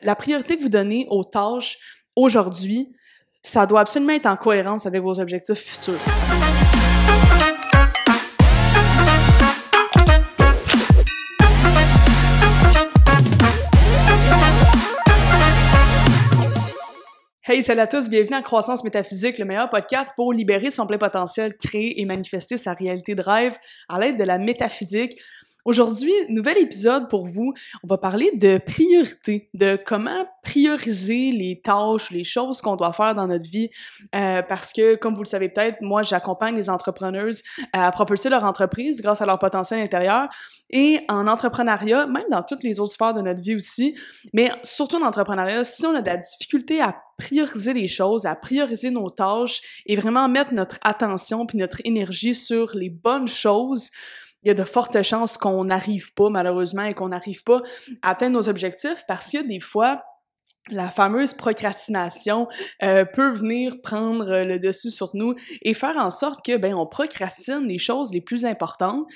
La priorité que vous donnez aux tâches aujourd'hui, ça doit absolument être en cohérence avec vos objectifs futurs. Hey, salut à tous, bienvenue à Croissance Métaphysique, le meilleur podcast pour libérer son plein potentiel, créer et manifester sa réalité de rêve à l'aide de la métaphysique. Aujourd'hui, nouvel épisode pour vous. On va parler de priorité, de comment prioriser les tâches, les choses qu'on doit faire dans notre vie. Euh, parce que, comme vous le savez peut-être, moi, j'accompagne les entrepreneurs à propulser leur entreprise grâce à leur potentiel intérieur. Et en entrepreneuriat, même dans toutes les autres sphères de notre vie aussi, mais surtout en entrepreneuriat, si on a de la difficulté à prioriser les choses, à prioriser nos tâches et vraiment mettre notre attention puis notre énergie sur les bonnes choses, il y a de fortes chances qu'on n'arrive pas, malheureusement, et qu'on n'arrive pas à atteindre nos objectifs parce que des fois, la fameuse procrastination euh, peut venir prendre le dessus sur nous et faire en sorte que ben on procrastine les choses les plus importantes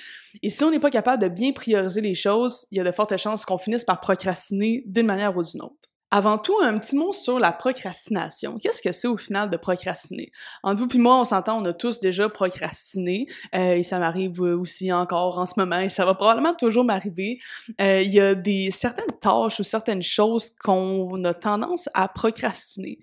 et si on n'est pas capable de bien prioriser les choses, il y a de fortes chances qu'on finisse par procrastiner d'une manière ou d'une autre. Avant tout, un petit mot sur la procrastination. Qu'est-ce que c'est au final de procrastiner? Entre vous et moi, on s'entend, on a tous déjà procrastiné euh, et ça m'arrive aussi encore en ce moment et ça va probablement toujours m'arriver. Euh, il y a des certaines tâches ou certaines choses qu'on a tendance à procrastiner.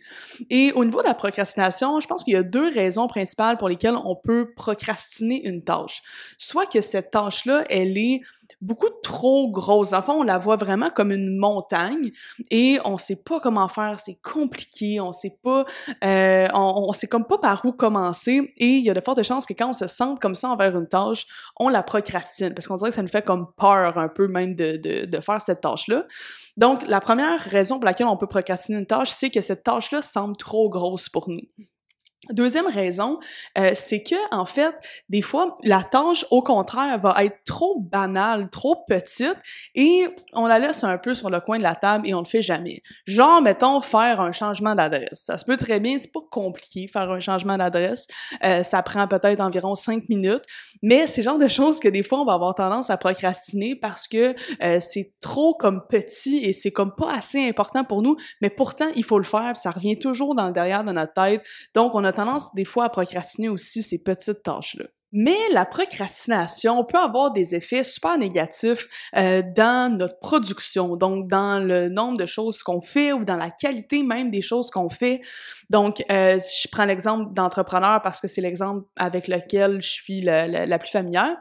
Et au niveau de la procrastination, je pense qu'il y a deux raisons principales pour lesquelles on peut procrastiner une tâche. Soit que cette tâche-là, elle est beaucoup trop grosse. En fait, on la voit vraiment comme une montagne et on sait pas comment faire, c'est compliqué, on sait pas, euh, on, on sait comme pas par où commencer et il y a de fortes chances que quand on se sente comme ça envers une tâche, on la procrastine parce qu'on dirait que ça nous fait comme peur un peu même de, de, de faire cette tâche-là. Donc, la première raison pour laquelle on peut procrastiner une tâche, c'est que cette tâche-là semble trop grosse pour nous. Deuxième raison, euh, c'est que en fait, des fois, la tâche, au contraire, va être trop banale, trop petite, et on la laisse un peu sur le coin de la table et on le fait jamais. Genre, mettons, faire un changement d'adresse. Ça se peut très bien, c'est pas compliqué faire un changement d'adresse. Euh, ça prend peut-être environ cinq minutes, mais c'est le genre de choses que des fois, on va avoir tendance à procrastiner parce que euh, c'est trop comme petit et c'est comme pas assez important pour nous, mais pourtant, il faut le faire, ça revient toujours dans le derrière de notre tête. Donc, on a tendance des fois à procrastiner aussi ces petites tâches-là. Mais la procrastination peut avoir des effets super négatifs euh, dans notre production, donc dans le nombre de choses qu'on fait ou dans la qualité même des choses qu'on fait. Donc, euh, je prends l'exemple d'entrepreneur parce que c'est l'exemple avec lequel je suis la, plus familière.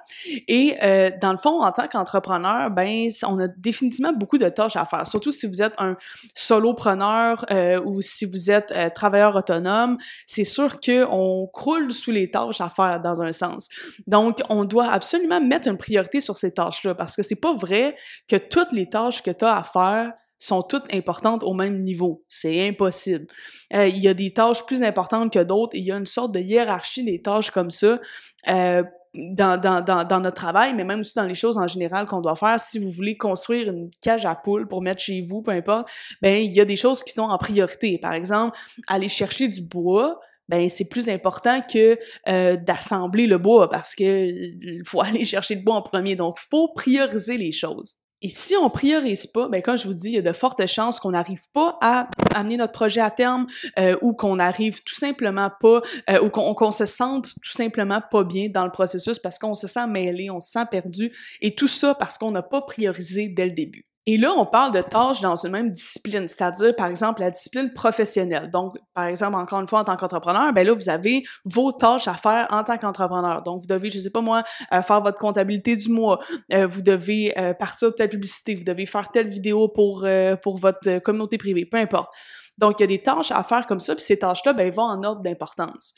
Et euh, dans le fond, en tant qu'entrepreneur, ben, on a définitivement beaucoup de tâches à faire, surtout si vous êtes un solopreneur euh, ou si vous êtes euh, travailleur autonome. C'est sûr qu'on croule sous les tâches à faire dans un sens. Donc, on doit absolument mettre une priorité sur ces tâches-là parce que c'est pas vrai que toutes les tâches que tu as à faire sont toutes importantes au même niveau. C'est impossible. Euh, il y a des tâches plus importantes que d'autres et il y a une sorte de hiérarchie des tâches comme ça. Euh, dans, dans, notre travail, mais même aussi dans les choses en général qu'on doit faire. Si vous voulez construire une cage à poules pour mettre chez vous, peu importe, ben il y a des choses qui sont en priorité. Par exemple, aller chercher du bois, ben c'est plus important que euh, d'assembler le bois parce que il faut aller chercher le bois en premier. Donc, faut prioriser les choses. Et si on priorise pas, ben comme je vous dis, il y a de fortes chances qu'on n'arrive pas à amener notre projet à terme euh, ou qu'on n'arrive tout simplement pas euh, ou qu'on se sente tout simplement pas bien dans le processus parce qu'on se sent mêlé, on se sent perdu et tout ça parce qu'on n'a pas priorisé dès le début. Et là, on parle de tâches dans une même discipline, c'est-à-dire, par exemple, la discipline professionnelle. Donc, par exemple, encore une fois, en tant qu'entrepreneur, ben là, vous avez vos tâches à faire en tant qu'entrepreneur. Donc, vous devez, je sais pas moi, euh, faire votre comptabilité du mois, euh, vous devez euh, partir de telle publicité, vous devez faire telle vidéo pour, pour votre communauté privée, peu importe. Donc, il y a des tâches à faire comme ça, puis ces tâches-là, ben, vont en ordre d'importance.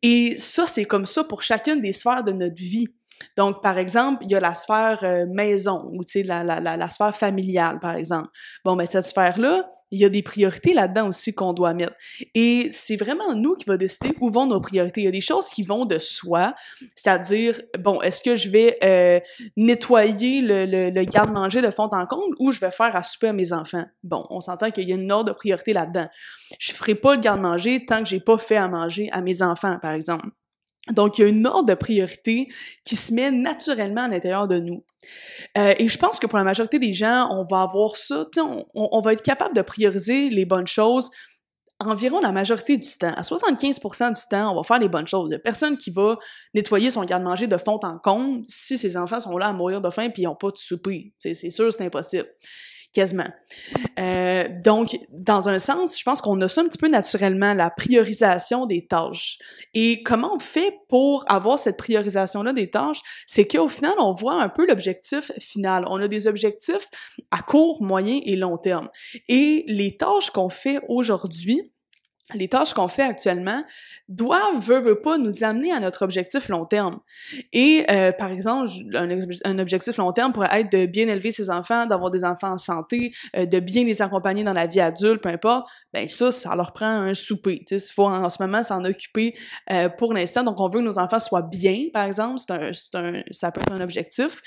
Et ça, c'est comme ça pour chacune des sphères de notre vie. Donc, par exemple, il y a la sphère euh, maison ou la, la, la, la, sphère familiale, par exemple. Bon, mais ben, cette sphère-là, il y a des priorités là-dedans aussi qu'on doit mettre. Et c'est vraiment nous qui va décider où vont nos priorités. Il y a des choses qui vont de soi, c'est-à-dire, bon, est-ce que je vais euh, nettoyer le garde-manger de fond en comble ou je vais faire à souper à mes enfants? Bon, on s'entend qu'il y a une ordre de priorité là-dedans. Je ferai pas le garde-manger tant que j'ai pas fait à manger à mes enfants, par exemple. Donc, il y a une ordre de priorité qui se met naturellement à l'intérieur de nous. Euh, et je pense que pour la majorité des gens, on va avoir ça, on, on, va être capable de prioriser les bonnes choses environ la majorité du temps. À 75% du temps, on va faire les bonnes choses. Il n'y a personne qui va nettoyer son garde-manger de fond en comble si ses enfants sont là à mourir de faim et ils n'ont pas de souper. C'est sûr, c'est impossible quasiment. Euh, donc, dans un sens, je pense qu'on a ça un petit peu naturellement, la priorisation des tâches. Et comment on fait pour avoir cette priorisation-là des tâches? C'est qu'au final, on voit un peu l'objectif final. On a des objectifs à court, moyen et long terme. Et les tâches qu'on fait aujourd'hui, les tâches qu'on fait actuellement doivent, veut, veut pas, nous amener à notre objectif long terme. Et euh, par exemple, un, objectif long terme pourrait être de bien élever ses enfants, d'avoir des enfants en santé, euh, de bien les accompagner dans la vie adulte, peu importe. Ben ça, ça leur prend un souper. Il faut en, ce moment s'en occuper euh, pour l'instant. Donc, on veut que nos enfants soient bien, par exemple. C'est un, un, ça peut être un objectif.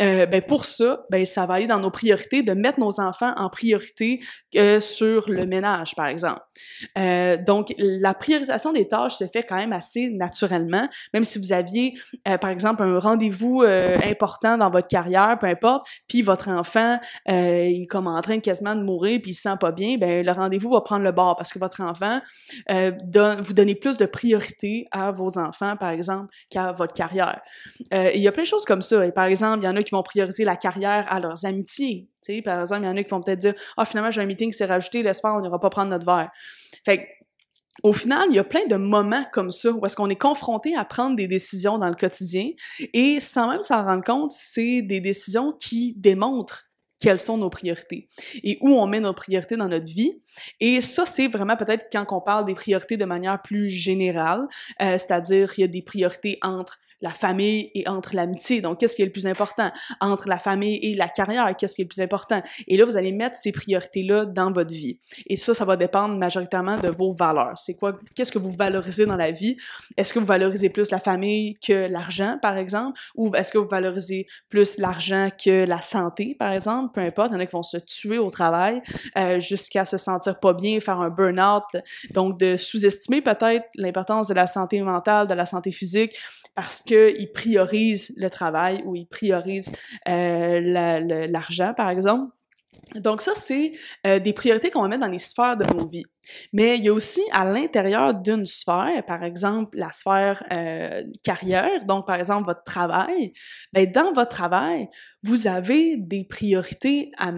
Euh, ben pour ça, ben ça va aller dans nos priorités de mettre nos enfants en priorité euh, sur le ménage, par exemple. Euh, donc, la priorisation des tâches se fait quand même assez naturellement, même si vous aviez, par exemple, un rendez-vous important dans votre carrière, peu importe, puis votre enfant, il est comme en train quasiment de mourir, puis il se sent pas bien, ben le rendez-vous va prendre le bord parce que votre enfant, vous donnez plus de priorité à vos enfants, par exemple, qu'à votre carrière. il y a plein de choses comme ça. Et par exemple, il y en a qui vont prioriser la carrière à leurs amitiés. sais, par exemple, il y en a qui vont peut-être dire Ah, finalement, j'ai un meeting qui s'est rajouté, laisse on n'ira pas prendre notre verre. Au final, il y a plein de moments comme ça où est-ce qu'on est confronté à prendre des décisions dans le quotidien et sans même s'en rendre compte, c'est des décisions qui démontrent quelles sont nos priorités et où on met nos priorités dans notre vie. Et ça, c'est vraiment peut-être quand on parle des priorités de manière plus générale, euh, c'est-à-dire il y a des priorités entre la famille et entre l'amitié. Donc, qu'est-ce qui est le plus important? Entre la famille et la carrière, qu'est-ce qui est le plus important? Et là, vous allez mettre ces priorités-là dans votre vie. Et ça, ça va dépendre majoritairement de vos valeurs. C'est quoi, qu'est-ce que vous valorisez dans la vie? Est-ce que vous valorisez plus la famille que l'argent, par exemple? Ou est-ce que vous valorisez plus l'argent que la santé, par exemple? Peu importe, il y en a qui vont se tuer au travail euh, jusqu'à se sentir pas bien, faire un burn-out. Donc, de sous-estimer peut-être l'importance de la santé mentale, de la santé physique, parce qu'ils priorisent le travail ou ils priorisent euh, l'argent, par exemple. Donc ça, c'est euh, des priorités qu'on va mettre dans les sphères de nos vies. Mais il y a aussi à l'intérieur d'une sphère, par exemple la sphère euh, carrière, donc par exemple votre travail, ben dans votre travail, vous avez des priorités à,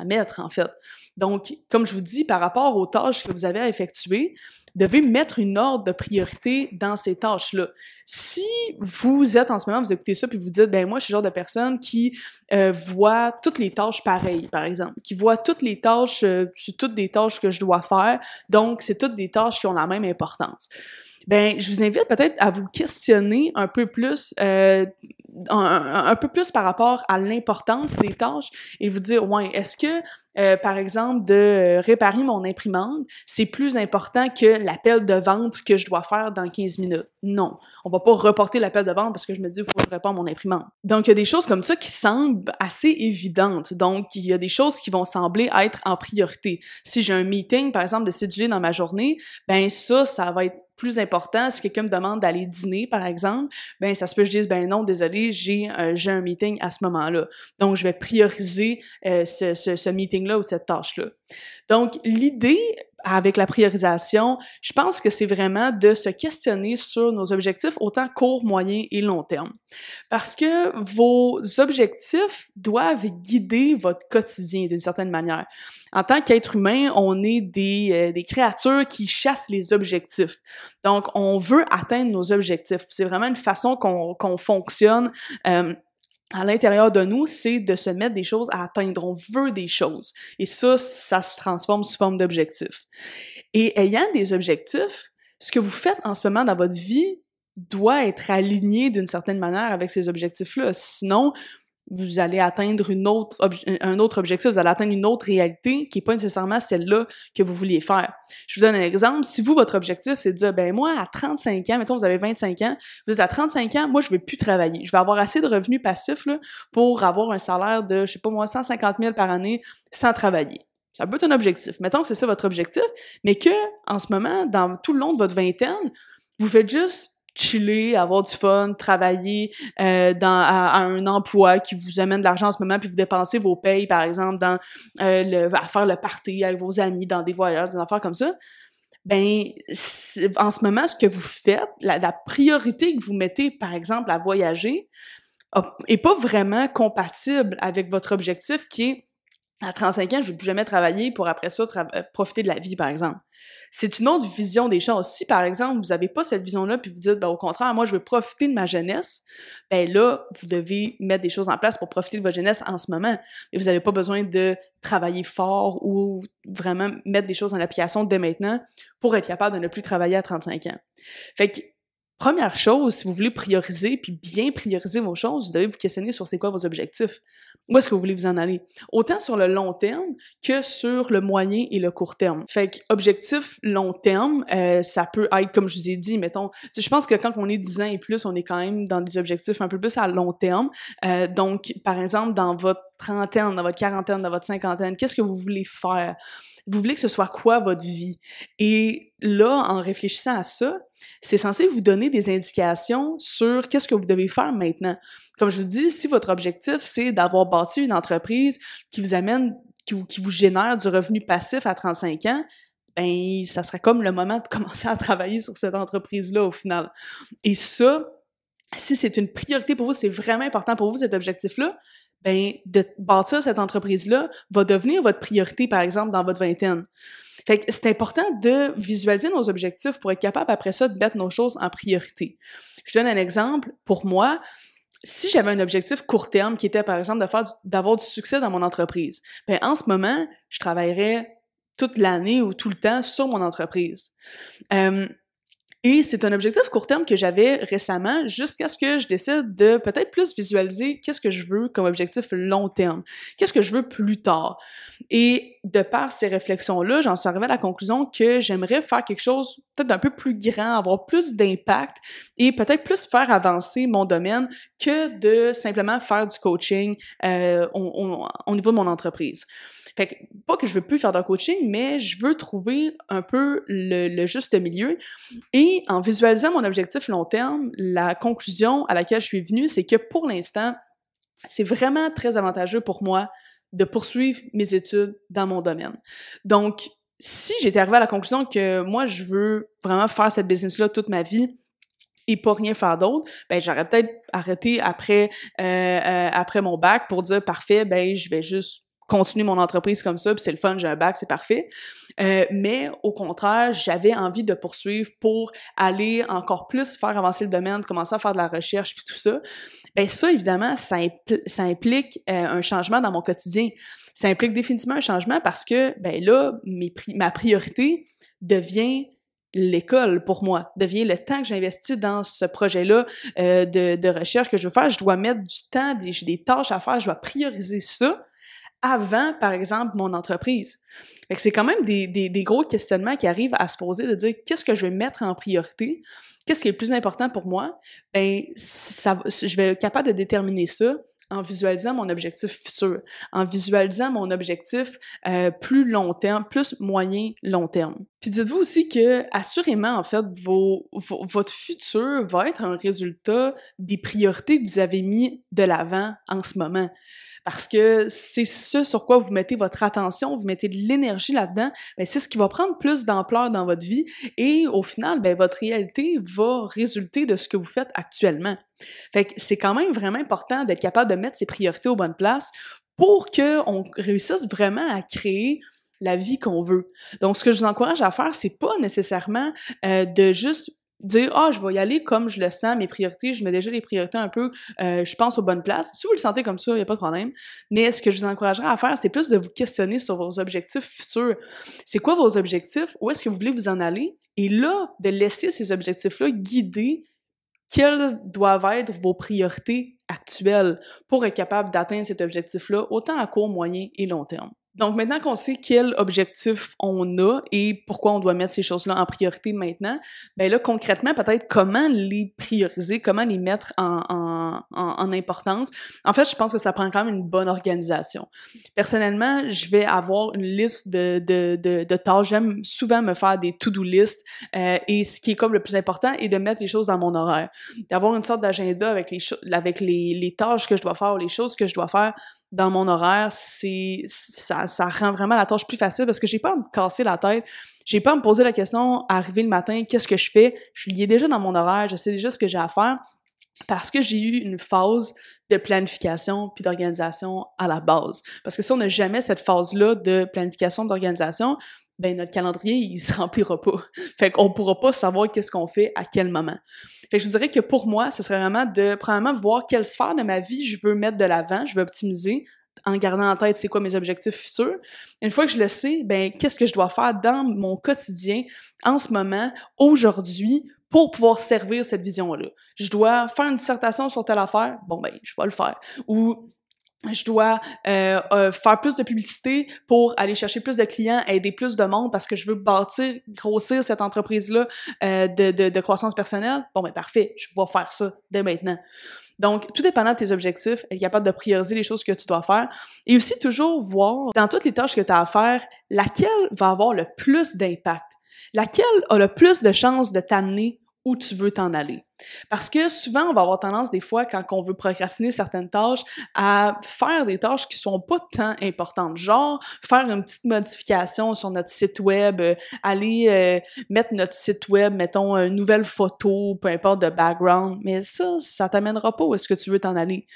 à mettre en fait. Donc, comme je vous dis, par rapport aux tâches que vous avez à effectuer, devez mettre une ordre de priorité dans ces tâches-là. Si vous êtes en ce moment, vous écoutez ça puis vous dites, ben moi, je suis le genre de personne qui euh, voit toutes les tâches pareilles, par exemple, qui voit toutes les tâches, euh, c'est toutes des tâches que je dois faire, donc c'est toutes des tâches qui ont la même importance ben je vous invite peut-être à vous questionner un peu plus euh, un, peu plus par rapport à l'importance des tâches et vous dire ouais est-ce que euh, par exemple de réparer mon imprimante c'est plus important que l'appel de vente que je dois faire dans 15 minutes? Non. On va pas reporter l'appel de vente parce que je me dis il faut que mon imprimante. Donc il y a des choses comme ça qui semblent assez évidentes. Donc il y a des choses qui vont sembler être en priorité. Si j'ai un meeting par exemple de céduler dans ma journée ben ça ça va être plus important, si quelqu'un me demande d'aller dîner, par exemple, ben ça se peut que je dise, ben non, désolé, j'ai euh, j'ai un meeting à ce moment-là. Donc, je vais prioriser euh, ce, ce, ce meeting-là ou cette tâche-là. Donc, l'idée avec la priorisation, je pense que c'est vraiment de se questionner sur nos objectifs autant court, moyen et long terme. Parce que vos objectifs doivent guider votre quotidien d'une certaine manière. En tant qu'être humain, on est des, euh, créatures qui chassent les objectifs. Donc, on veut atteindre nos objectifs. C'est vraiment une façon qu'on qu'on fonctionne. Euh, à l'intérieur de nous, c'est de se mettre des choses à atteindre. On veut des choses. Et ça, ça se transforme sous forme d'objectifs. Et ayant des objectifs, ce que vous faites en ce moment dans votre vie doit être aligné d'une certaine manière avec ces objectifs-là. Sinon, vous allez atteindre une autre un autre objectif, vous allez atteindre une autre réalité qui est pas nécessairement celle-là que vous vouliez faire. Je vous donne un exemple. Si vous, votre objectif, c'est de dire, ben moi, à 35 ans, mettons, vous avez 25 ans, vous êtes à 35 ans, moi, je vais plus travailler. Je vais avoir assez de revenus passifs là, pour avoir un salaire de, je sais pas moi, 150 000 par année sans travailler. Ça peut être un objectif. Mettons que c'est ça votre objectif, mais que, en ce moment, dans tout le long de votre vingtaine, vous faites juste chiller, avoir du fun, travailler euh, dans à, un emploi qui vous amène de l'argent en ce moment, puis vous dépensez vos payes, par exemple, dans euh, le, à faire le party avec vos amis, dans des voyages, des affaires comme ça, ben en ce moment, ce que vous faites, la, la priorité que vous mettez, par exemple, à voyager, est pas vraiment compatible avec votre objectif qui est à 35 ans, je ne vais plus jamais travailler pour après ça euh, profiter de la vie, par exemple. C'est une autre vision des choses. Si, par exemple, vous n'avez pas cette vision-là, puis vous dites, ben, au contraire, moi, je veux profiter de ma jeunesse, ben là, vous devez mettre des choses en place pour profiter de votre jeunesse en ce moment. Et vous n'avez pas besoin de travailler fort ou vraiment mettre des choses en application dès maintenant pour être capable de ne plus travailler à 35 ans. Fait Première chose, si vous voulez prioriser puis bien prioriser vos choses, vous devez vous questionner sur c'est quoi vos objectifs. Où est-ce que vous voulez vous en aller? Autant sur le long terme que sur le moyen et le court terme. Fait que objectif long terme, euh, ça peut être, comme je vous ai dit, mettons, je pense que quand on est 10 ans et plus, on est quand même dans des objectifs un peu plus à long terme. Euh, donc, par exemple, dans votre trentaine, dans votre quarantaine, dans votre cinquantaine, qu'est-ce que vous voulez faire? Vous voulez que ce soit quoi votre vie? Et là, en réfléchissant à ça, c'est censé vous donner des indications sur qu'est-ce que vous devez faire maintenant. Comme je vous dis, si votre objectif, c'est d'avoir bâti une entreprise qui vous amène, qui qui vous génère du revenu passif à 35 ans, ben, ça serait comme le moment de commencer à travailler sur cette entreprise-là au final. Et ça, si c'est une priorité pour vous, c'est vraiment important pour vous cet objectif-là, ben, de bâtir cette entreprise-là va devenir votre priorité, par exemple, dans votre vingtaine. Fait que c'est important de visualiser nos objectifs pour être capable après ça de mettre nos choses en priorité. Je donne un exemple. Pour moi, si j'avais un objectif court terme qui était par exemple de faire d'avoir du succès dans mon entreprise, ben en ce moment, je travaillerais toute l'année ou tout le temps sur mon entreprise. Euh, et c'est un objectif court terme que j'avais récemment jusqu'à ce que je décide de peut-être plus visualiser qu'est-ce que je veux comme objectif long terme, qu'est-ce que je veux plus tard. Et de par ces réflexions-là, j'en suis arrivée à la conclusion que j'aimerais faire quelque chose peut-être d'un peu plus grand, avoir plus d'impact et peut-être plus faire avancer mon domaine que de simplement faire du coaching euh, au niveau de mon entreprise. Fait que, pas que je veux plus faire de coaching, mais je veux trouver un peu le, juste milieu. Et en visualisant mon objectif long terme, la conclusion à laquelle je suis venue, c'est que pour l'instant, c'est vraiment très avantageux pour moi de poursuivre mes études dans mon domaine. Donc, si j'étais arrivée à la conclusion que moi, je veux vraiment faire cette business-là toute ma vie, et pas rien faire d'autre, ben j'aurais peut-être arrêté après euh, euh, après mon bac pour dire parfait, ben je vais juste continuer mon entreprise comme ça, puis c'est le fun, j'ai un bac, c'est parfait. Euh, mais au contraire, j'avais envie de poursuivre pour aller encore plus faire avancer le domaine, commencer à faire de la recherche, puis tout ça. Ben ça, évidemment, ça, implique euh, un changement dans mon quotidien. Ça implique définitivement un changement parce que, ben là, mes ma priorité devient l'école pour moi, devient le temps que j'investis dans ce projet-là euh, de, recherche que je veux faire. Je dois mettre du temps, des, des tâches à faire, je dois prioriser ça avant, par exemple, mon entreprise. c'est quand même des, gros questionnements qui arrivent à se poser de dire qu'est-ce que je vais mettre en priorité, qu'est-ce qui est le plus important pour moi? Ben, je vais être capable de déterminer ça en visualisant mon objectif futur, en visualisant mon objectif euh, plus long terme, plus moyen long terme. Puis dites-vous aussi que assurément en fait votre futur va être un résultat des priorités que vous avez mis de l'avant en ce moment parce que c'est ce sur quoi vous mettez votre attention, vous mettez de l'énergie là-dedans, ben c'est ce qui va prendre plus d'ampleur dans votre vie et au final, ben votre réalité va résulter de ce que vous faites actuellement. Fait que c'est quand même vraiment important d'être capable de mettre ses priorités aux bonnes places pour qu'on réussisse vraiment à créer la vie qu'on veut. Donc, ce que je vous encourage à faire, c'est pas nécessairement euh, de juste dire ah je vais y aller comme je le sens mes priorités je mets déjà les priorités un peu euh, je pense aux bonnes places. Si vous le sentez comme ça il y a pas de problème. Mais ce que je vous encouragerais à faire c'est plus de vous questionner sur vos objectifs futurs. C'est quoi vos objectifs? Où est-ce que vous voulez vous en aller? Et là de laisser ces objectifs là guider quelles doivent être vos priorités actuelles pour être capable d'atteindre cet objectif là autant à court moyen et long terme Donc maintenant qu'on sait quel objectif on a et pourquoi on doit mettre ces choses-là en priorité maintenant, ben là concrètement peut-être comment les prioriser, comment les mettre en, en, en, importance. En fait, je pense que ça prend quand même une bonne organisation. Personnellement, je vais avoir une liste de, de, de, tâches. J'aime souvent me faire des to-do list euh, et ce qui est comme le plus important est de mettre les choses dans mon horaire, d'avoir une sorte d'agenda avec les avec les, les tâches que je dois faire ou les choses que je dois faire dans mon horaire, c'est ça, rend vraiment la tâche plus facile parce que j'ai pas à me casser la tête. J'ai pas à me poser la question arriver le matin, qu'est-ce que je fais? Je l'ai déjà dans mon horaire, je sais déjà ce que j'ai à faire parce que j'ai eu une phase de planification puis d'organisation à la base. Parce que si on n'a jamais cette phase-là de planification, d'organisation, ben notre calendrier, il se remplira pas. Fait qu'on pourra pas savoir qu'est-ce qu'on fait à quel moment. Fait que je vous dirais que pour moi, ce serait vraiment de, premièrement, voir quelle sphère de ma vie je veux mettre de l'avant, je veux optimiser, en gardant en tête c'est quoi mes objectifs futurs. Une fois que je le sais, ben qu'est-ce que je dois faire dans mon quotidien, en ce moment, aujourd'hui, pour pouvoir servir cette vision-là? Je dois faire une dissertation sur telle affaire, bon ben je vais le faire. Ou je dois euh, euh, faire plus de publicité pour aller chercher plus de clients, aider plus de monde parce que je veux bâtir, grossir cette entreprise-là euh, de, de, de, croissance personnelle. Bon, ben parfait, je vais faire ça dès maintenant. Donc, tout dépendant de tes objectifs, être capable de prioriser les choses que tu dois faire et aussi toujours voir dans toutes les tâches que tu as à faire, laquelle va avoir le plus d'impact, laquelle a le plus de chances de t'amener où tu veux t'en aller? Parce que souvent, on va avoir tendance des fois, quand on veut procrastiner certaines tâches, à faire des tâches qui sont pas tant importantes. Genre, faire une petite modification sur notre site web, euh, aller euh, mettre notre site web, mettons, une nouvelle photo, peu importe, de background. Mais ça, ça t'amènera pas où est-ce que tu veux t'en aller.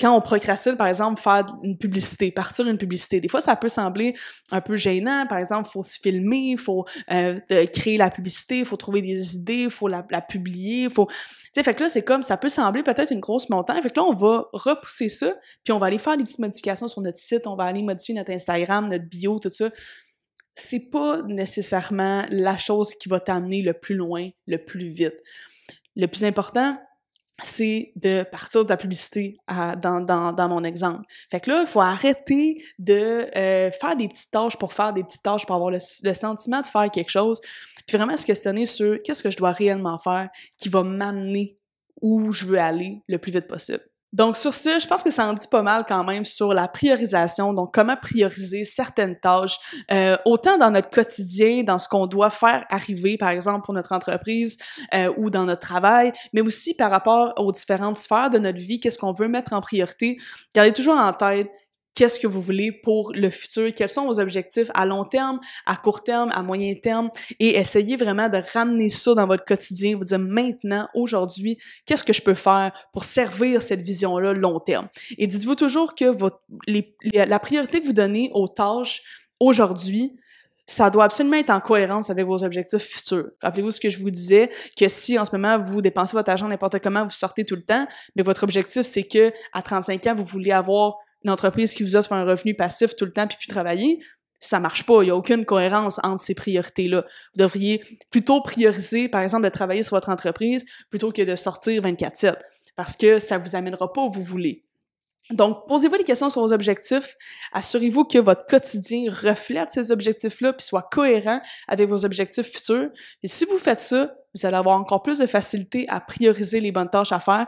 Quand on procrastine, par exemple, faire une publicité, partir une publicité, des fois, ça peut sembler un peu gênant. Par exemple, faut se filmer, il faut euh, créer la publicité, faut trouver des idées, faut la, la publier, il fait que là, c'est comme, ça peut sembler peut-être une grosse montagne. Fait que là, on va repousser ça, puis on va aller faire des petites modifications sur notre site, on va aller modifier notre Instagram, notre bio, tout ça. C'est pas nécessairement la chose qui va t'amener le plus loin, le plus vite. Le plus important, c'est de partir de la publicité dans, dans, dans, mon exemple. Fait que là, il faut arrêter de euh, faire des petites tâches pour faire des petites tâches, pour avoir le sentiment de faire quelque chose, puis vraiment se questionner sur qu'est-ce que je dois réellement faire qui va m'amener où je veux aller le plus vite possible. Donc sur ce, je pense que ça en dit pas mal quand même sur la priorisation, donc comment prioriser certaines tâches, euh, autant dans notre quotidien, dans ce qu'on doit faire arriver, par exemple pour notre entreprise euh, ou dans notre travail, mais aussi par rapport aux différentes sphères de notre vie, qu'est-ce qu'on veut mettre en priorité. Gardez toujours en tête qu'est-ce que vous voulez pour le futur, quels sont vos objectifs à long terme, à court terme, à moyen terme, et essayez vraiment de ramener ça dans votre quotidien, vous dire maintenant, aujourd'hui, qu'est-ce que je peux faire pour servir cette vision-là long terme? Et dites-vous toujours que votre, la priorité que vous donnez aux tâches aujourd'hui, ça doit absolument être en cohérence avec vos objectifs futurs. Rappelez-vous ce que je vous disais, que si en ce moment vous dépensez votre argent n'importe comment, vous sortez tout le temps, mais votre objectif c'est que à 35 ans vous voulez avoir une entreprise qui vous offre un revenu passif tout le temps puis puis travailler, ça marche pas. Il y a aucune cohérence entre ces priorités-là. Vous devriez plutôt prioriser, par exemple, de travailler sur votre entreprise plutôt que de sortir 24-7 parce que ça vous amènera pas où vous voulez. Donc, posez-vous des questions sur vos objectifs. Assurez-vous que votre quotidien reflète ces objectifs-là puis soit cohérent avec vos objectifs futurs. Et si vous faites ça, vous allez avoir encore plus de facilité à prioriser les bonnes tâches à faire.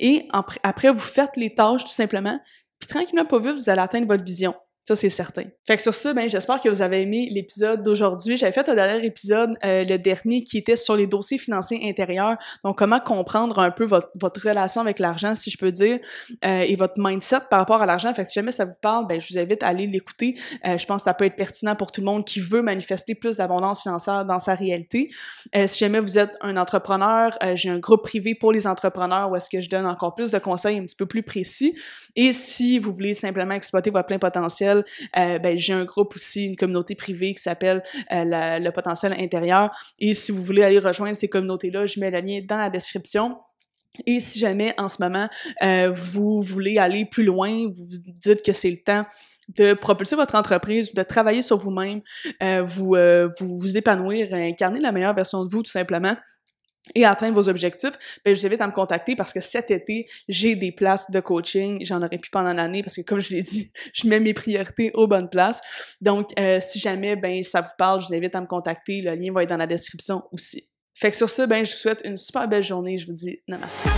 Et après, vous faites les tâches tout simplement puis tranquillement, pas vite, vous allez atteindre votre vision. Ça, c'est certain. Fait que sur ça, ben, j'espère que vous avez aimé l'épisode d'aujourd'hui. J'avais fait un dernier épisode, euh, le dernier, qui était sur les dossiers financiers intérieurs. Donc, comment comprendre un peu votre, relation avec l'argent, si je peux dire, euh, et votre mindset par rapport à l'argent? Fait que si jamais ça vous parle, ben, je vous invite à aller l'écouter. Euh, je pense que ça peut être pertinent pour tout le monde qui veut manifester plus d'abondance financière dans sa réalité. si jamais vous êtes un entrepreneur, j'ai un groupe privé pour les entrepreneurs où est-ce que je donne encore plus de conseils un petit peu plus précis. Et si vous voulez simplement exploiter votre plein potentiel, euh, ben, j'ai un groupe aussi, une communauté privée qui s'appelle euh, le potentiel intérieur. Et si vous voulez aller rejoindre ces communautés-là, je mets le lien dans la description. Et si jamais en ce moment euh, vous voulez aller plus loin, vous dites que c'est le temps de propulser votre entreprise, de travailler sur vous-même, vous, vous vous épanouir, incarner la meilleure version de vous tout simplement, et atteindre vos objectifs, ben, je vous invite à me contacter parce que cet été, j'ai des places de coaching. J'en aurais plus pendant l'année parce que, comme je l'ai dit, je mets mes priorités aux bonnes places. Donc, euh, si jamais ben ça vous parle, je vous invite à me contacter. Le lien va être dans la description aussi. Fait que sur ce, ben, je vous souhaite une super belle journée. Je vous dis namaste.